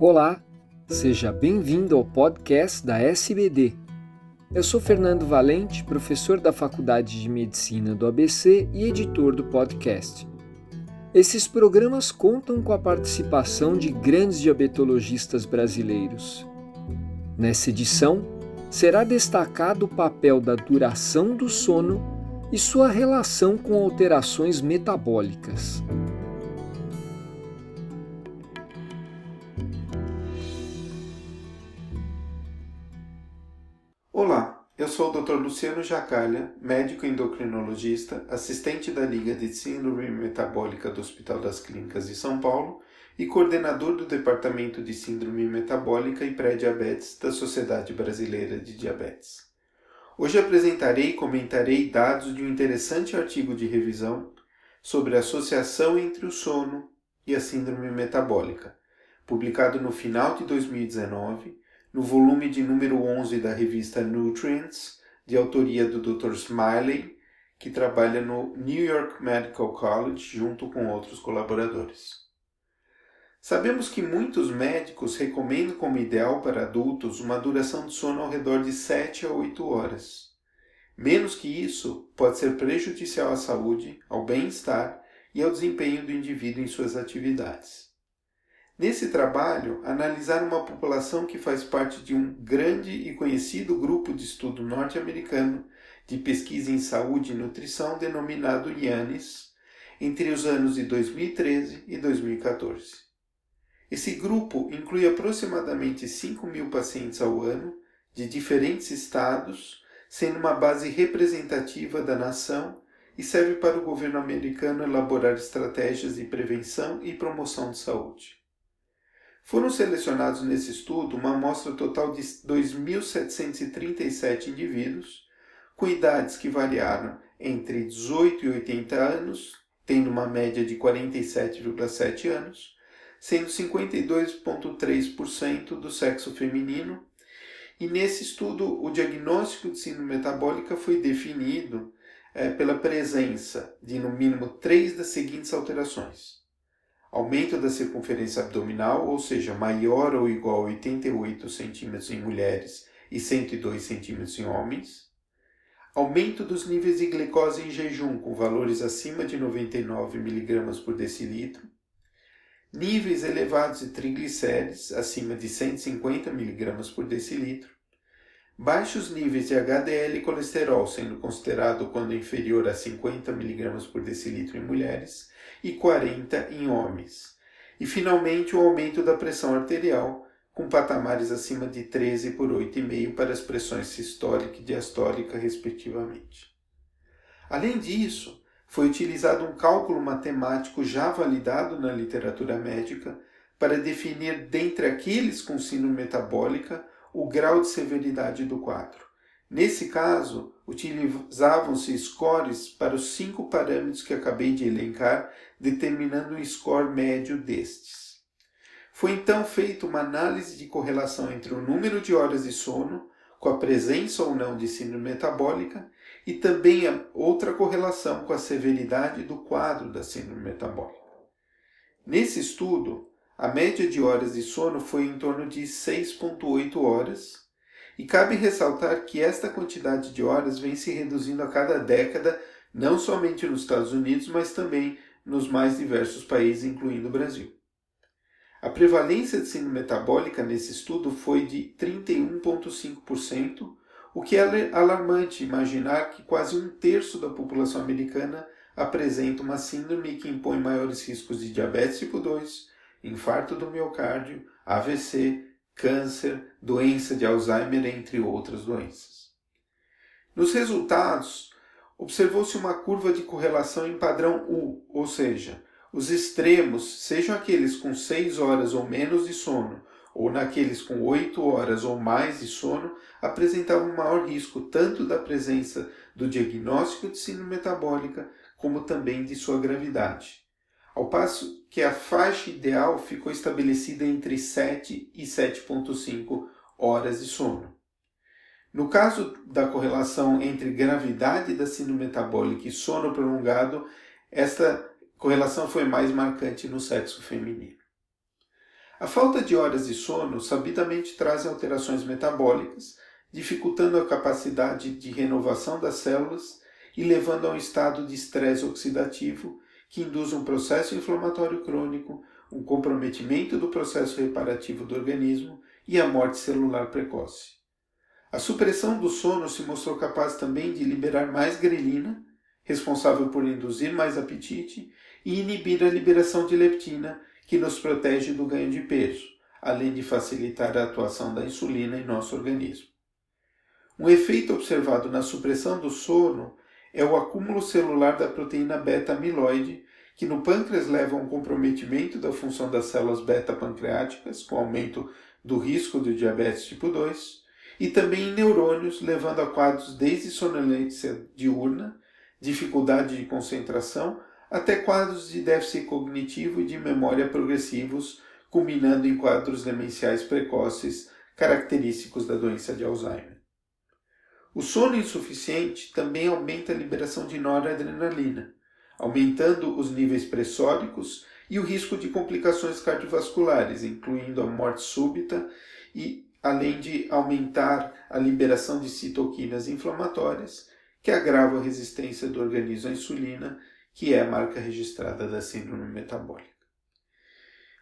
Olá, seja bem-vindo ao podcast da SBD. Eu sou Fernando Valente, professor da Faculdade de Medicina do ABC e editor do podcast. Esses programas contam com a participação de grandes diabetologistas brasileiros. Nessa edição, será destacado o papel da duração do sono e sua relação com alterações metabólicas. Sou o Dr. Luciano Jacalha, médico endocrinologista, assistente da Liga de Síndrome Metabólica do Hospital das Clínicas de São Paulo e coordenador do Departamento de Síndrome Metabólica e Pré-Diabetes da Sociedade Brasileira de Diabetes. Hoje apresentarei e comentarei dados de um interessante artigo de revisão sobre a associação entre o sono e a síndrome metabólica, publicado no final de 2019 no volume de número 11 da revista Nutrients, de autoria do Dr. Smiley, que trabalha no New York Medical College junto com outros colaboradores. Sabemos que muitos médicos recomendam como ideal para adultos uma duração de sono ao redor de 7 a 8 horas. Menos que isso pode ser prejudicial à saúde, ao bem-estar e ao desempenho do indivíduo em suas atividades. Nesse trabalho, analisaram uma população que faz parte de um grande e conhecido grupo de estudo norte-americano de pesquisa em saúde e nutrição denominado IANES, entre os anos de 2013 e 2014. Esse grupo inclui aproximadamente 5 mil pacientes ao ano, de diferentes estados, sendo uma base representativa da nação e serve para o governo americano elaborar estratégias de prevenção e promoção de saúde. Foram selecionados nesse estudo uma amostra total de 2.737 indivíduos, com idades que variaram entre 18 e 80 anos, tendo uma média de 47,7 anos, sendo 52,3% do sexo feminino. E nesse estudo, o diagnóstico de síndrome metabólica foi definido é, pela presença de no mínimo três das seguintes alterações aumento da circunferência abdominal, ou seja, maior ou igual a 88 cm em mulheres e 102 cm em homens, aumento dos níveis de glicose em jejum com valores acima de 99 mg por decilitro, níveis elevados de triglicérides acima de 150 mg por decilitro, baixos níveis de HDL e colesterol, sendo considerado quando inferior a 50 mg por decilitro em mulheres, e 40 em homens. E finalmente o aumento da pressão arterial, com patamares acima de 13 por 8,5 para as pressões sistólica e diastólica, respectivamente. Além disso, foi utilizado um cálculo matemático já validado na literatura médica para definir dentre aqueles com síndrome metabólica o grau de severidade do quadro. Nesse caso, utilizavam-se scores para os cinco parâmetros que acabei de elencar, determinando um score médio destes. Foi então feita uma análise de correlação entre o número de horas de sono, com a presença ou não de síndrome metabólica, e também outra correlação com a severidade do quadro da síndrome metabólica. Nesse estudo, a média de horas de sono foi em torno de 6,8 horas e cabe ressaltar que esta quantidade de horas vem se reduzindo a cada década, não somente nos Estados Unidos, mas também nos mais diversos países, incluindo o Brasil. A prevalência de síndrome metabólica nesse estudo foi de 31,5%, o que é alarmante imaginar que quase um terço da população americana apresenta uma síndrome que impõe maiores riscos de diabetes tipo 2, infarto do miocárdio, AVC, câncer, doença de Alzheimer, entre outras doenças. Nos resultados, observou-se uma curva de correlação em padrão U, ou seja, os extremos, sejam aqueles com 6 horas ou menos de sono, ou naqueles com 8 horas ou mais de sono, apresentavam maior risco tanto da presença do diagnóstico de síndrome metabólica, como também de sua gravidade ao passo que a faixa ideal ficou estabelecida entre 7 e 7,5 horas de sono. No caso da correlação entre gravidade da síndrome metabólica e sono prolongado, esta correlação foi mais marcante no sexo feminino. A falta de horas de sono sabidamente traz alterações metabólicas, dificultando a capacidade de renovação das células e levando a um estado de estresse oxidativo que induz um processo inflamatório crônico, um comprometimento do processo reparativo do organismo e a morte celular precoce. A supressão do sono se mostrou capaz também de liberar mais grelina, responsável por induzir mais apetite, e inibir a liberação de leptina, que nos protege do ganho de peso, além de facilitar a atuação da insulina em nosso organismo. Um efeito observado na supressão do sono é o acúmulo celular da proteína beta-amiloide, que no pâncreas leva a um comprometimento da função das células beta-pancreáticas, com aumento do risco de diabetes tipo 2, e também em neurônios, levando a quadros desde sonolência diurna, dificuldade de concentração, até quadros de déficit cognitivo e de memória progressivos, culminando em quadros demenciais precoces característicos da doença de Alzheimer. O sono insuficiente também aumenta a liberação de noradrenalina, aumentando os níveis pressóricos e o risco de complicações cardiovasculares, incluindo a morte súbita e além de aumentar a liberação de citoquinas inflamatórias, que agravam a resistência do organismo à insulina que é a marca registrada da síndrome metabólica.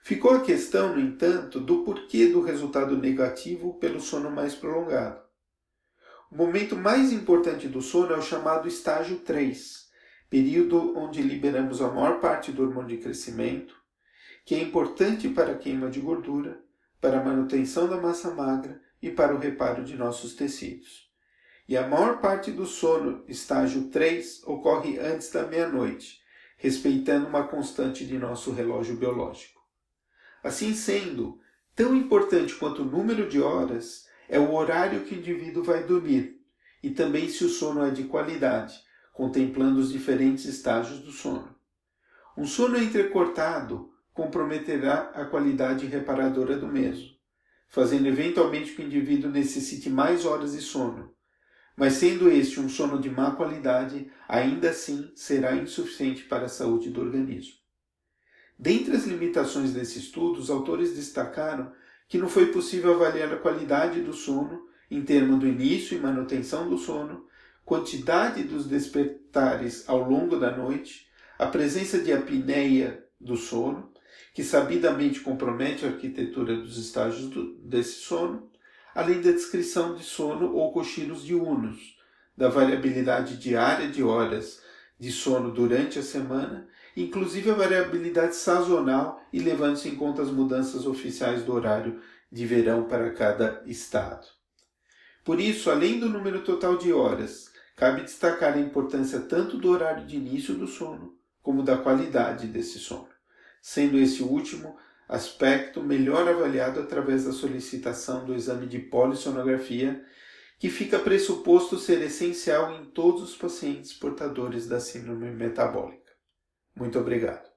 Ficou a questão, no entanto, do porquê do resultado negativo pelo sono mais prolongado. O momento mais importante do sono é o chamado estágio 3, período onde liberamos a maior parte do hormônio de crescimento, que é importante para a queima de gordura, para a manutenção da massa magra e para o reparo de nossos tecidos e a maior parte do sono, estágio 3, ocorre antes da meia-noite, respeitando uma constante de nosso relógio biológico. Assim sendo, tão importante quanto o número de horas é o horário que o indivíduo vai dormir, e também se o sono é de qualidade, contemplando os diferentes estágios do sono. Um sono entrecortado comprometerá a qualidade reparadora do mesmo, fazendo eventualmente que o indivíduo necessite mais horas de sono, mas sendo este um sono de má qualidade, ainda assim será insuficiente para a saúde do organismo. Dentre as limitações desse estudo, os autores destacaram que não foi possível avaliar a qualidade do sono em termos do início e manutenção do sono, quantidade dos despertares ao longo da noite, a presença de apneia do sono, que sabidamente compromete a arquitetura dos estágios do, desse sono, além da descrição de sono ou cochilos diurnos, da variabilidade diária de horas de sono durante a semana, inclusive a variabilidade sazonal e levando-se em conta as mudanças oficiais do horário de verão para cada estado. Por isso, além do número total de horas, cabe destacar a importância tanto do horário de início do sono como da qualidade desse sono, sendo esse último aspecto melhor avaliado através da solicitação do exame de polissonografia, que fica pressuposto ser essencial em todos os pacientes portadores da síndrome metabólica. Muito obrigado.